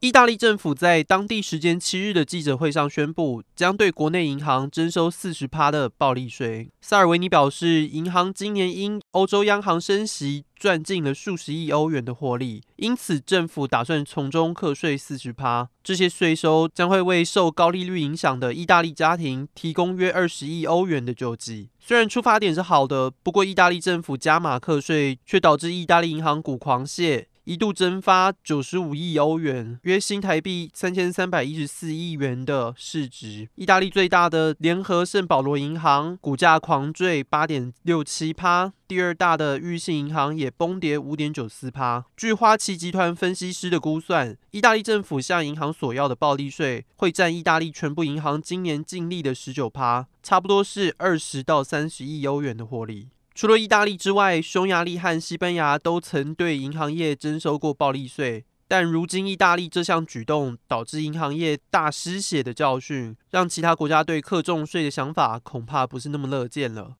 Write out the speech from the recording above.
意大利政府在当地时间七日的记者会上宣布，将对国内银行征收四十趴的暴利税。萨尔维尼表示，银行今年因欧洲央行升息赚进了数十亿欧元的获利，因此政府打算从中课税四十趴。这些税收将会为受高利率影响的意大利家庭提供约二十亿欧元的救济。虽然出发点是好的，不过意大利政府加码课税，却导致意大利银行股狂泻。一度蒸发九十五亿欧元，约新台币三千三百一十四亿元的市值。意大利最大的联合圣保罗银行股价狂坠八点六七趴，第二大的裕信银行也崩跌五点九四趴。据花旗集团分析师的估算，意大利政府向银行索要的暴利税会占意大利全部银行今年净利的十九趴，差不多是二十到三十亿欧元的获利。除了意大利之外，匈牙利和西班牙都曾对银行业征收过暴利税，但如今意大利这项举动导致银行业大失血的教训，让其他国家对克重税的想法恐怕不是那么乐见了。